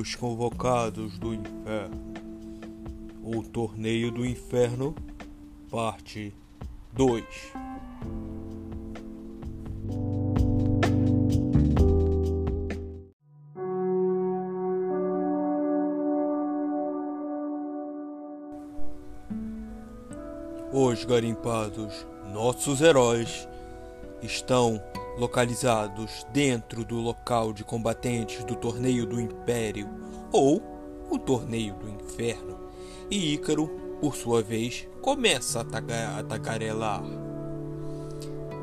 Os Convocados do Inferno. O Torneio do Inferno, parte 2. Os garimpados, nossos heróis, estão localizados dentro do local de combatentes do Torneio do Império ou o Torneio do Inferno. E Ícaro, por sua vez, começa a, taga- a tagarelar.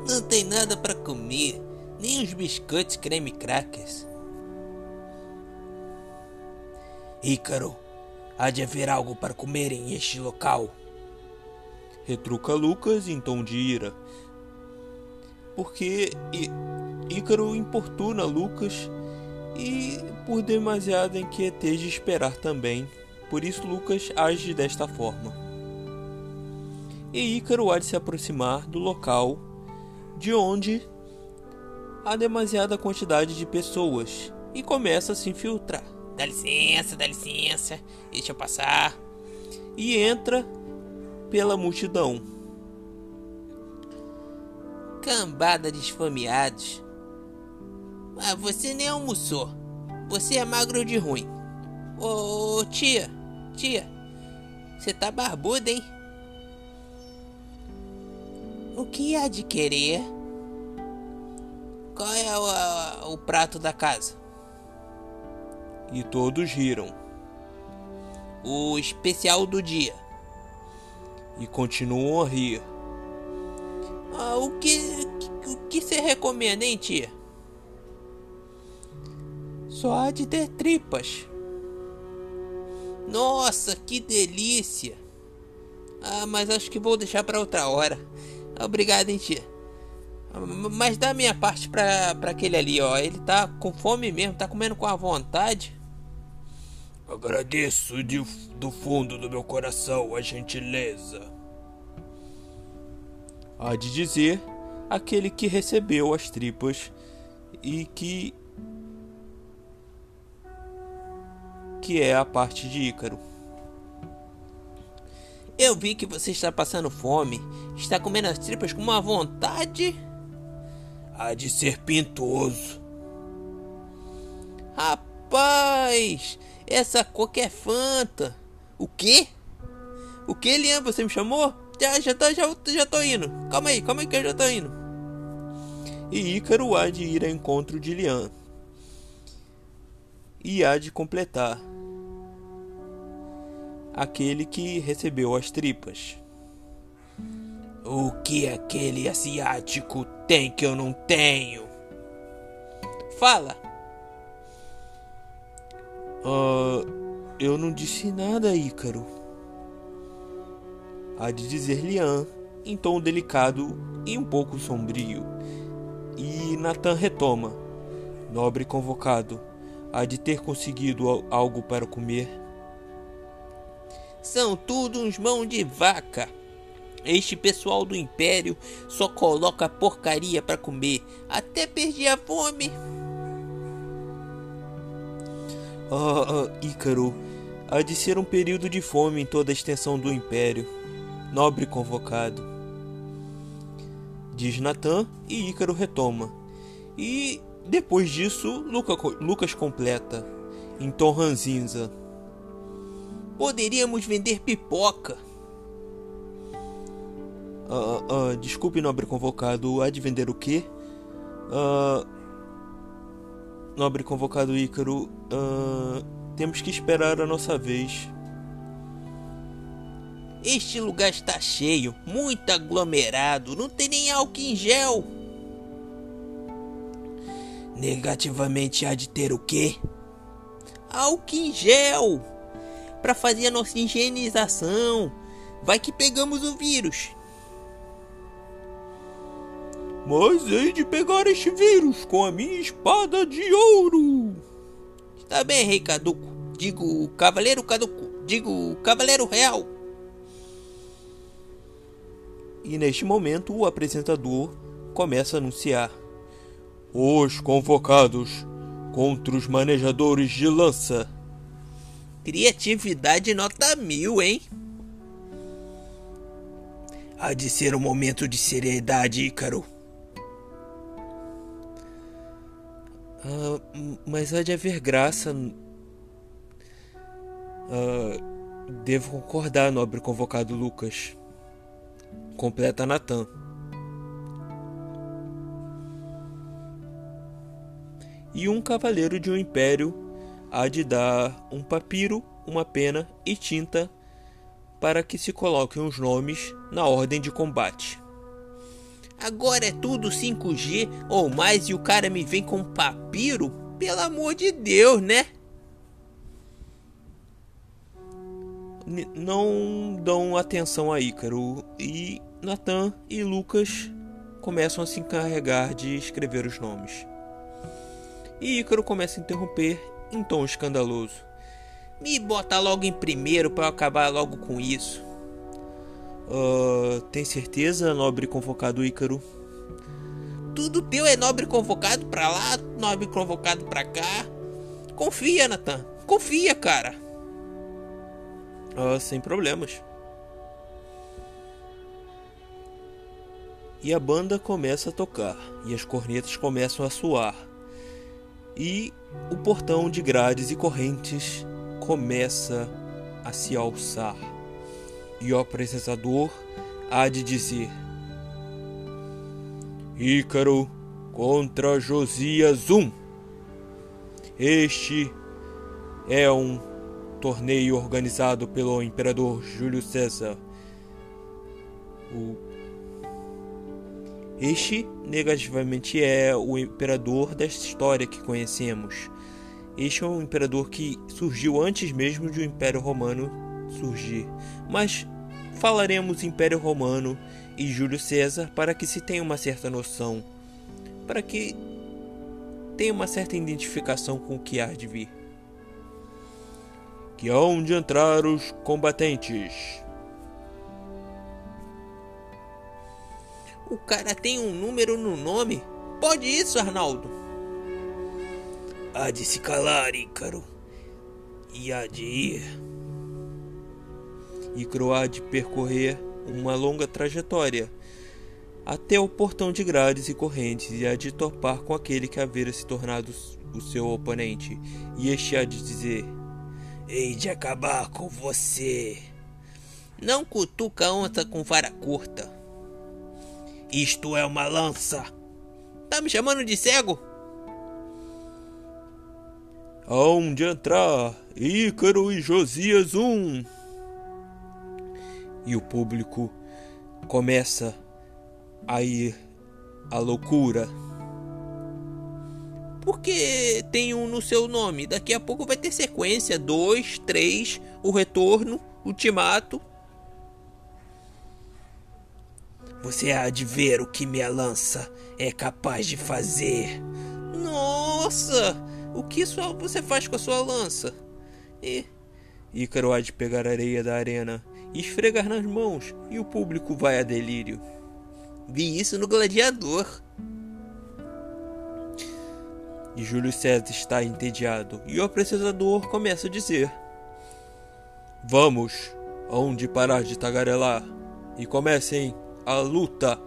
Não tem nada para comer, nem os biscoitos creme crackers. Ícaro, há de haver algo para comer em este local. Retruca Lucas em tom de ira. Porque Ícaro importuna Lucas e por demasiada inquietez de esperar também. Por isso Lucas age desta forma. E Ícaro há de se aproximar do local de onde há demasiada quantidade de pessoas e começa a se infiltrar. Dá licença, dá licença, deixa eu passar. e entra pela multidão. Cambada de esfomeados. Ah, você nem almoçou. Você é magro de ruim. Ô, ô, tia, tia, você tá barbuda, hein? O que há de querer? Qual é o, a- o prato da casa? E todos riram O especial do dia. e continuam a rir. O que o que você recomenda, hein, tia? Só há de ter tripas. Nossa, que delícia! Ah, mas acho que vou deixar pra outra hora. Obrigado, hein, tia. Ah, Mas dá minha parte pra, pra aquele ali, ó. Ele tá com fome mesmo, tá comendo com a vontade. Agradeço de, do fundo do meu coração a gentileza. Há de dizer aquele que recebeu as tripas e que. que é a parte de Ícaro. Eu vi que você está passando fome. Está comendo as tripas com uma vontade. Há de ser pintoso. Rapaz, essa coca é Fanta. O quê? O que, Lian? Você me chamou? Já, já, tô, já, já tô indo. Calma aí, calma aí que eu já tô indo. E Ícaro há de ir ao encontro de Lian. E há de completar aquele que recebeu as tripas. O que aquele asiático tem que eu não tenho? Fala. Ah, eu não disse nada, Ícaro. Há de dizer Lian, em tom delicado e um pouco sombrio. E Nathan retoma. Nobre convocado, há de ter conseguido al- algo para comer. São tudo uns mãos de vaca. Este pessoal do Império só coloca porcaria pra comer. Até perdi a fome. Ah, ah, Ícaro, há de ser um período de fome em toda a extensão do Império. Nobre convocado. Diz Natan e Ícaro retoma. E depois disso, Luca- Lucas completa, em tom ranzinza. Poderíamos vender pipoca. Ah, ah, desculpe, nobre convocado, há de vender o quê? Ah, nobre convocado Ícaro, temos que esperar a nossa vez. Este lugar está cheio, muito aglomerado, não tem nem álcool em gel. Negativamente há de ter o quê? Álcool em gel para fazer a nossa higienização. Vai que pegamos o vírus. Mas hei de pegar este vírus com a minha espada de ouro. Está bem, rei caduco. Digo, cavaleiro caduco. Digo, cavaleiro real. E neste momento o apresentador começa a anunciar: Os convocados contra os manejadores de lança Criatividade nota mil, hein? Há de ser um momento de seriedade, Ícaro. Ah, mas há de haver graça. Ah, devo concordar, nobre convocado Lucas. Completa Natan. E um cavaleiro de um império há de dar um papiro, uma pena e tinta para que se coloquem os nomes na ordem de combate. Agora é tudo 5G ou mais e o cara me vem com papiro? Pelo amor de Deus, né? Não dão atenção a Ícaro e Natan e Lucas começam a se encarregar de escrever os nomes. E Ícaro começa a interromper em tom escandaloso. Me bota logo em primeiro para acabar logo com isso. Uh, tem certeza, nobre convocado Ícaro? Tudo teu é nobre convocado pra lá, nobre convocado pra cá. Confia, Nathan. Confia, cara. Uh, sem problemas. E a banda começa a tocar, e as cornetas começam a soar. E o portão de grades e correntes começa a se alçar. E o apresentador há de dizer: Ícaro contra Josias 1. Este é um torneio organizado pelo imperador Júlio César. O... Este negativamente é o imperador desta história que conhecemos. Este é um imperador que surgiu antes mesmo de o Império Romano surgir. Mas falaremos Império Romano e Júlio César para que se tenha uma certa noção, para que tenha uma certa identificação com o que há de vir. Que hão de entrar os combatentes. O cara tem um número no nome? Pode isso, Arnaldo? Há de se calar, Ícaro. E há de ir. Ícaro há de percorrer uma longa trajetória até o portão de grades e correntes e há de topar com aquele que havia se tornado o seu oponente. E este há de dizer: Hei de acabar com você. Não cutuca onça com vara curta. Isto é uma lança. Tá me chamando de cego? Aonde entrar? Ícaro e Josias um. E o público começa a ir à loucura. Porque tem um no seu nome. Daqui a pouco vai ter sequência. Dois, três, o retorno, ultimato. Você há de ver o que minha lança é capaz de fazer. Nossa! O que sua, você faz com a sua lança? E Ícaro há de pegar a areia da arena e esfregar nas mãos, e o público vai a delírio. Vi isso no Gladiador. E Júlio César está entediado, e o apresentador começa a dizer: Vamos, onde parar de tagarelar, e comecem a luta.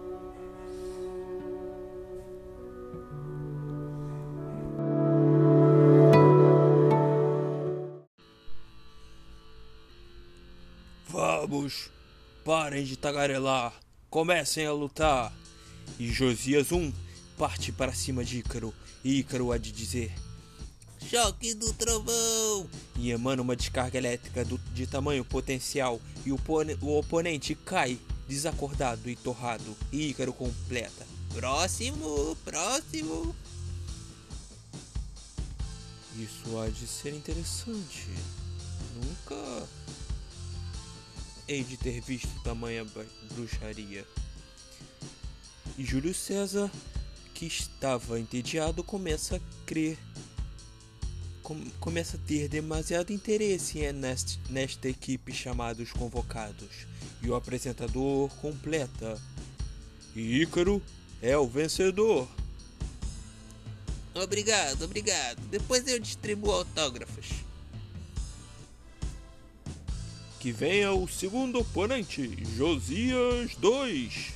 Vamos, parem de tagarelar, comecem a lutar. E Josias 1 parte para cima de Ícaro, e Ícaro há de dizer: Choque do trovão! E emana uma descarga elétrica do, de tamanho potencial, e o, o oponente cai, desacordado e torrado, Ícaro completa: Próximo, próximo! Isso há de ser interessante. Nunca hei de ter visto tamanha bruxaria. E Júlio César, que estava entediado, começa a crer, com, começa a ter demasiado interesse nesta, nesta equipe chamada Os Convocados. E o apresentador completa: E Ícaro é o vencedor. Obrigado, obrigado. Depois eu distribuo autógrafos. Que venha o segundo oponente, Josias 2.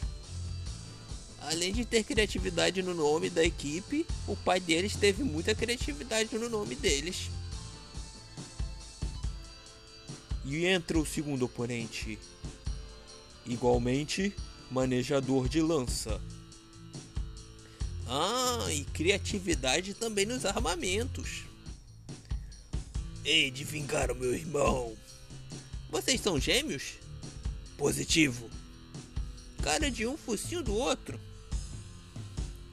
Além de ter criatividade no nome da equipe, o pai deles teve muita criatividade no nome deles. E entra o segundo oponente, igualmente manejador de lança. Ah, e criatividade também nos armamentos. Ei, de vingar o meu irmão. Vocês são gêmeos? Positivo. Cara de um focinho do outro.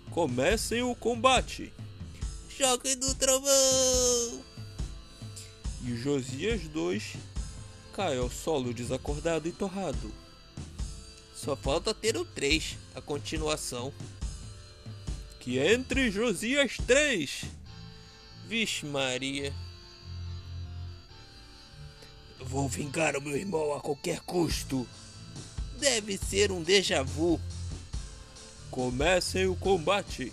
Comecem o combate. Choque do trovão! E Josias 2 cai ao solo desacordado e torrado. Só falta ter o 3, a continuação. Que entre Josias 3. Vixe Maria. Vou vingar o meu irmão a qualquer custo. Deve ser um déjà vu. Comecem o combate.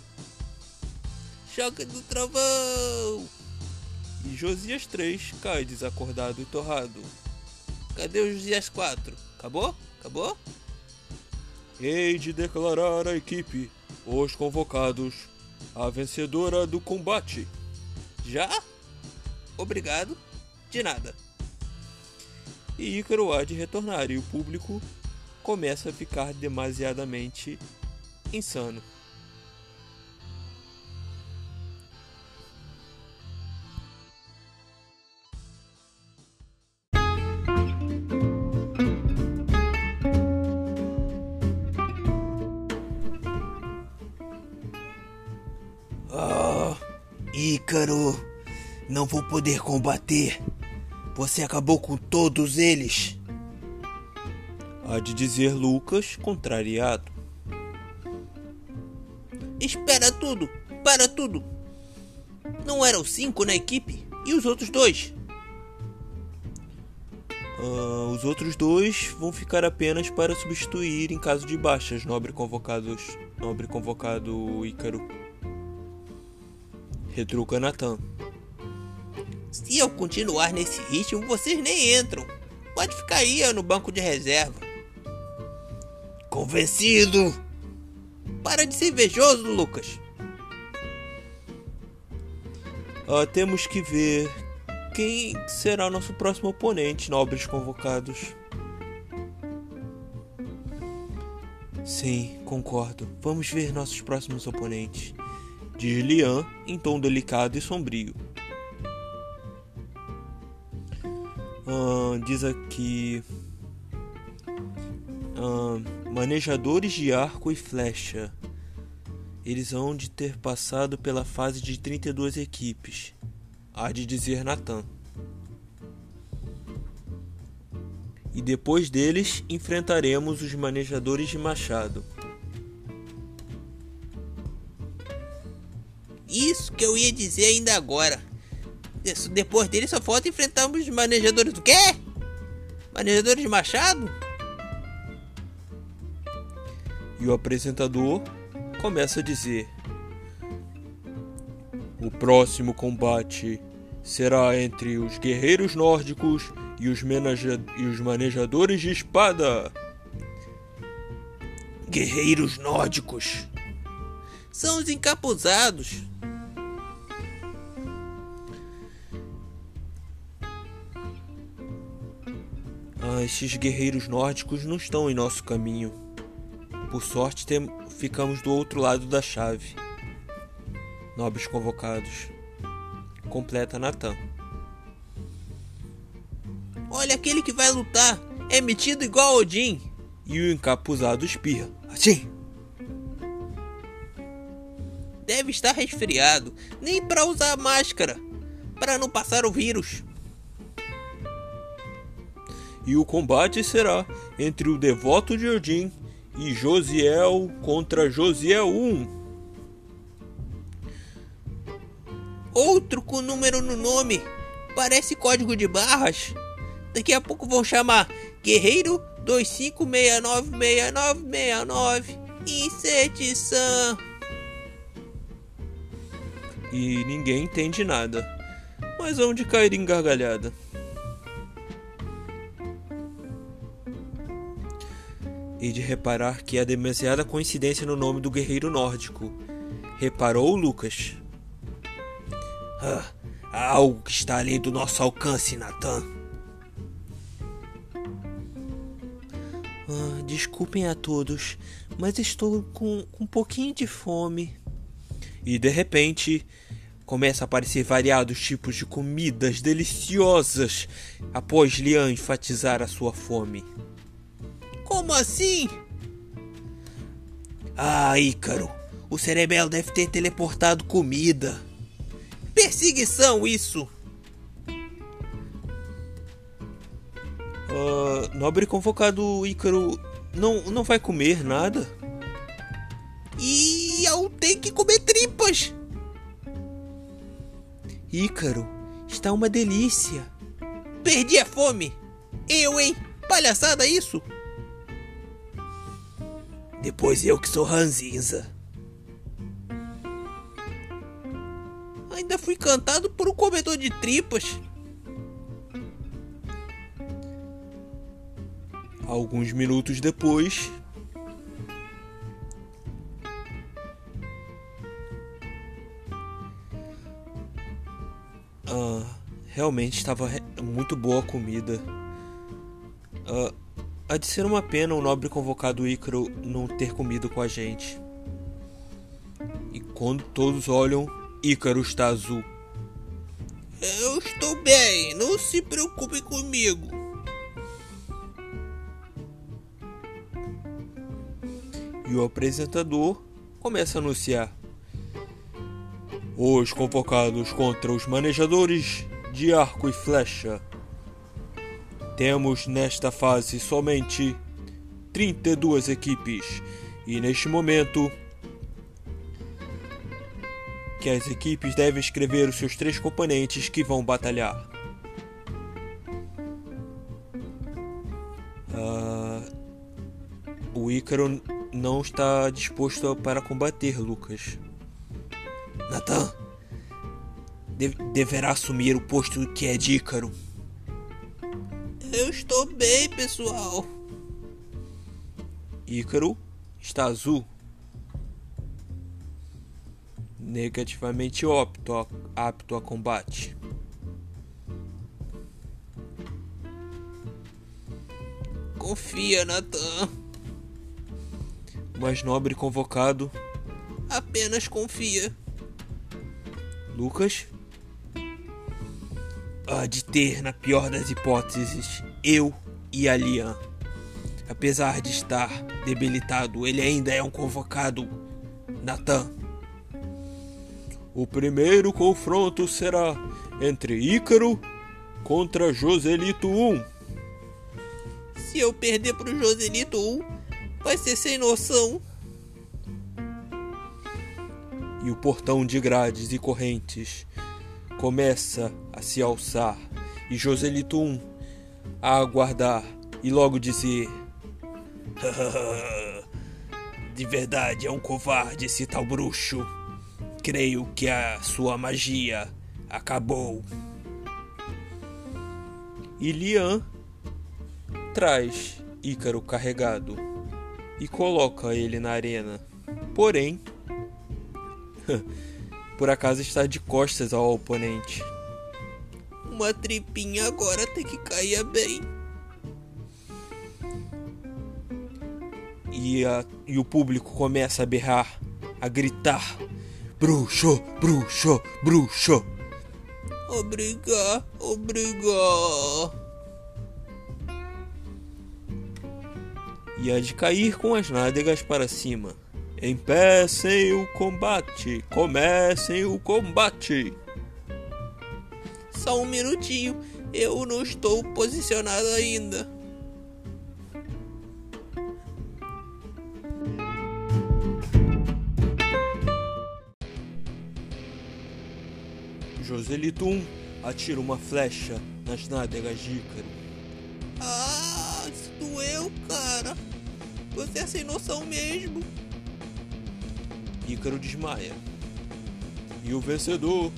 Choque do trovão! E Josias 3 cai desacordado e torrado. Cadê o Josias 4? Acabou? Acabou? Hei de declarar a equipe, os convocados, a vencedora do combate. Já? Obrigado. De nada. E Ícaro há de retornar e o público começa a ficar demasiadamente insano. Ícaro, não vou poder combater. Você acabou com todos eles. Há de dizer Lucas, contrariado. Espera tudo! Para tudo! Não eram cinco na equipe? E os outros dois? Ah, os outros dois vão ficar apenas para substituir em caso de baixas, nobre convocados, nobre convocado Ícaro. Retruca Natan. Se eu continuar nesse ritmo, vocês nem entram. Pode ficar aí no banco de reserva. Convencido! Para de ser invejoso, Lucas. Ah, temos que ver quem será nosso próximo oponente, nobres convocados. Sim, concordo. Vamos ver nossos próximos oponentes. Diz Lian em tom delicado e sombrio. Ah, diz aqui. Manejadores de arco e flecha. Eles hão de ter passado pela fase de 32 equipes. Há de dizer Natan. E depois deles enfrentaremos os manejadores de machado. Isso que eu ia dizer ainda agora. Depois dele só falta enfrentarmos os manejadores do quê? Manejadores de machado? E o apresentador começa a dizer: O próximo combate será entre os guerreiros nórdicos e os, e os manejadores de espada. Guerreiros nórdicos. São os encapuzados. Ah, estes guerreiros nórdicos não estão em nosso caminho. Por sorte, tem- ficamos do outro lado da chave. Nobres convocados. Completa Natan. Olha aquele que vai lutar. É metido igual Odin. E o encapuzado espirra. Assim! Deve estar resfriado. Nem para usar máscara. Para não passar o vírus. E o combate será entre o devoto de Odin e Josiel contra Josiel 1. Outro com número no nome. Parece código de barras. Daqui a pouco vão chamar Guerreiro 25696969 Inseticção. E ninguém entende nada. Mas onde cair em gargalhada? e de reparar que há demasiada coincidência no nome do guerreiro nórdico. Reparou Lucas? Ah, há algo que está além do nosso alcance, Nathan. Ah, desculpem a todos, mas estou com, com um pouquinho de fome. E de repente começa a aparecer variados tipos de comidas deliciosas após Lian enfatizar a sua fome. Como assim? Ah, Ícaro, o cerebelo deve ter teleportado comida. Perseguição, isso! Uh, nobre convocado Ícaro não, não vai comer nada? Tripas! Ícaro, está uma delícia. Perdi a fome! Eu, hein? Palhaçada isso! Depois eu que sou ranzinza. Ainda fui cantado por um comedor de tripas. Alguns minutos depois. Realmente estava muito boa a comida. Ah, há de ser uma pena o nobre convocado Ícaro não ter comido com a gente. E quando todos olham, Ícaro está azul. Eu estou bem, não se preocupe comigo. E o apresentador começa a anunciar: Os convocados contra os manejadores de arco e flecha. Temos nesta fase somente 32 equipes e neste momento que as equipes devem escrever os seus três componentes que vão batalhar. Uh, o Ícaro não está disposto para combater Lucas. Nathan deverá assumir o posto que é de Ícaro. Eu estou bem, pessoal. Ícaro está azul negativamente apto a, apto a combate. Confia, Nathan. Mais nobre convocado. Apenas confia. Lucas? Há de ter, na pior das hipóteses, eu e a Lian. Apesar de estar debilitado, ele ainda é um convocado. Nathan. O primeiro confronto será entre Ícaro contra Joselito 1. Se eu perder pro Joselito 1, vai ser sem noção. E o portão de grades e correntes começa a se alçar e Joselito 1 a aguardar e logo dizer: De verdade é um covarde esse tal bruxo. Creio que a sua magia acabou. E Lian traz Ícaro carregado e coloca ele na arena. Porém, por acaso está de costas ao oponente. Uma tripinha agora tem que cair bem. E, a, e o público começa a berrar, a gritar Bruxo, bruxo, bruxo. Obrigar, obrigar. E há de cair com as nádegas para cima. Empecem o combate, comecem o combate. Só um minutinho, eu não estou posicionado ainda. Joselito 1 atira uma flecha nas nádegas de Ícaro. Ah, isso doeu, cara. Você é sem noção mesmo. Ícaro desmaia. E o vencedor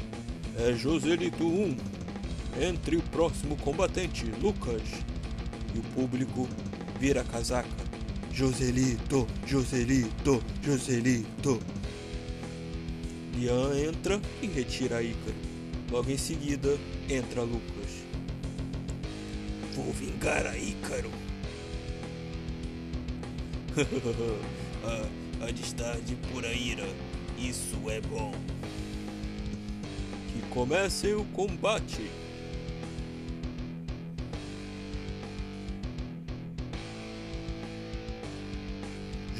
é Joselito 1. Entre o próximo combatente, Lucas. E o público vira a casaca. Joselito, Joselito, Joselito. Lian entra e retira Ícaro. Logo em seguida, entra Lucas. Vou vingar a Ícaro. a, a estar de pura ira. Isso é bom. Que comece o combate.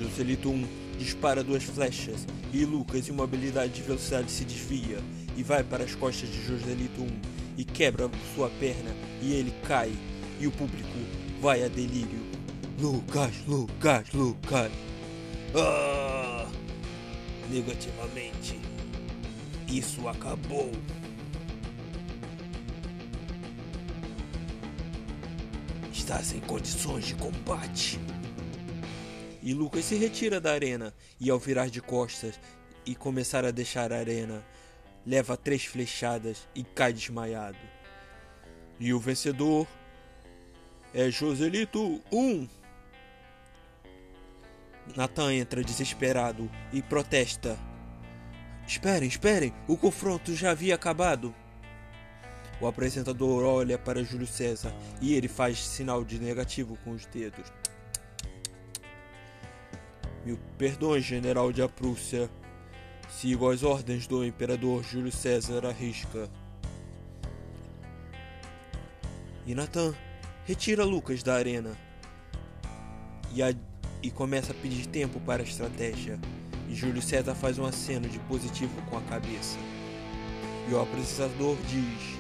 Joselito 1 dispara duas flechas e Lucas, em uma habilidade de velocidade, se desvia e vai para as costas de Joselito 1 e quebra sua perna e ele cai e o público vai a delírio. Lucas, Lucas, Lucas. Ah! Negativamente. Isso acabou. Está sem condições de combate. E Lucas se retira da arena e ao virar de costas e começar a deixar a arena, leva três flechadas e cai desmaiado. E o vencedor é Joselito 1. Nathan entra desesperado e protesta. Esperem, esperem, o confronto já havia acabado. O apresentador olha para Júlio César e ele faz sinal de negativo com os dedos. Mil perdões, general de Prússia. Sigo as ordens do imperador Júlio César à risca. E Nathan retira Lucas da arena e, a, e começa a pedir tempo para a estratégia. E Júlio César faz um aceno de positivo com a cabeça. E o apresentador diz: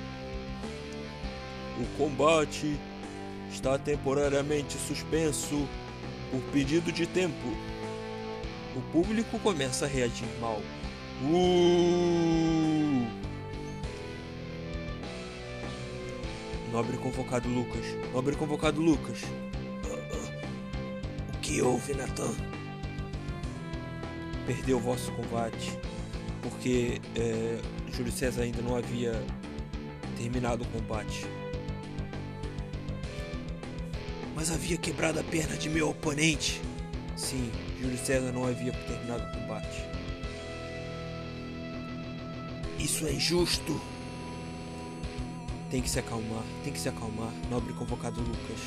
O combate está temporariamente suspenso por pedido de tempo o público começa a reagir mal. Uh! Nobre convocado Lucas. Nobre convocado Lucas. O que houve, Nathan? Perdeu o vosso combate. Porque é, Júlio César ainda não havia terminado o combate. Mas havia quebrado a perna de meu oponente. Sim, Júlio César não havia terminado o combate. Isso é injusto. Tem que se acalmar, tem que se acalmar, nobre convocado Lucas.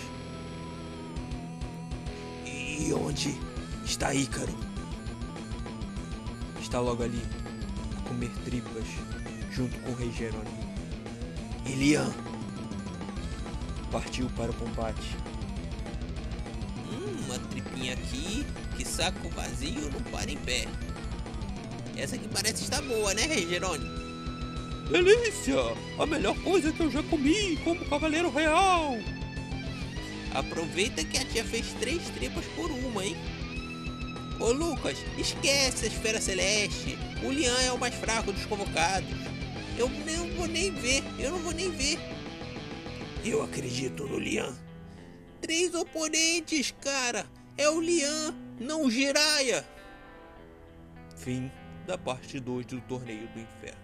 E onde está Ícaro? Está logo ali, a comer tripas, junto com o rei Jerônimo. Elian partiu para o combate aqui, que saco vazio não para em pé. Essa aqui parece estar boa, né, Jerônimo? Delícia! A melhor coisa que eu já comi como cavaleiro real! Aproveita que a tia fez três tripas por uma, hein? Ô Lucas, esquece a esfera celeste. O Lian é o mais fraco dos convocados. Eu não vou nem ver, eu não vou nem ver. Eu acredito no Lian três oponentes, cara. É o Lian, não o Jiraya. Fim da parte 2 do Torneio do Inferno.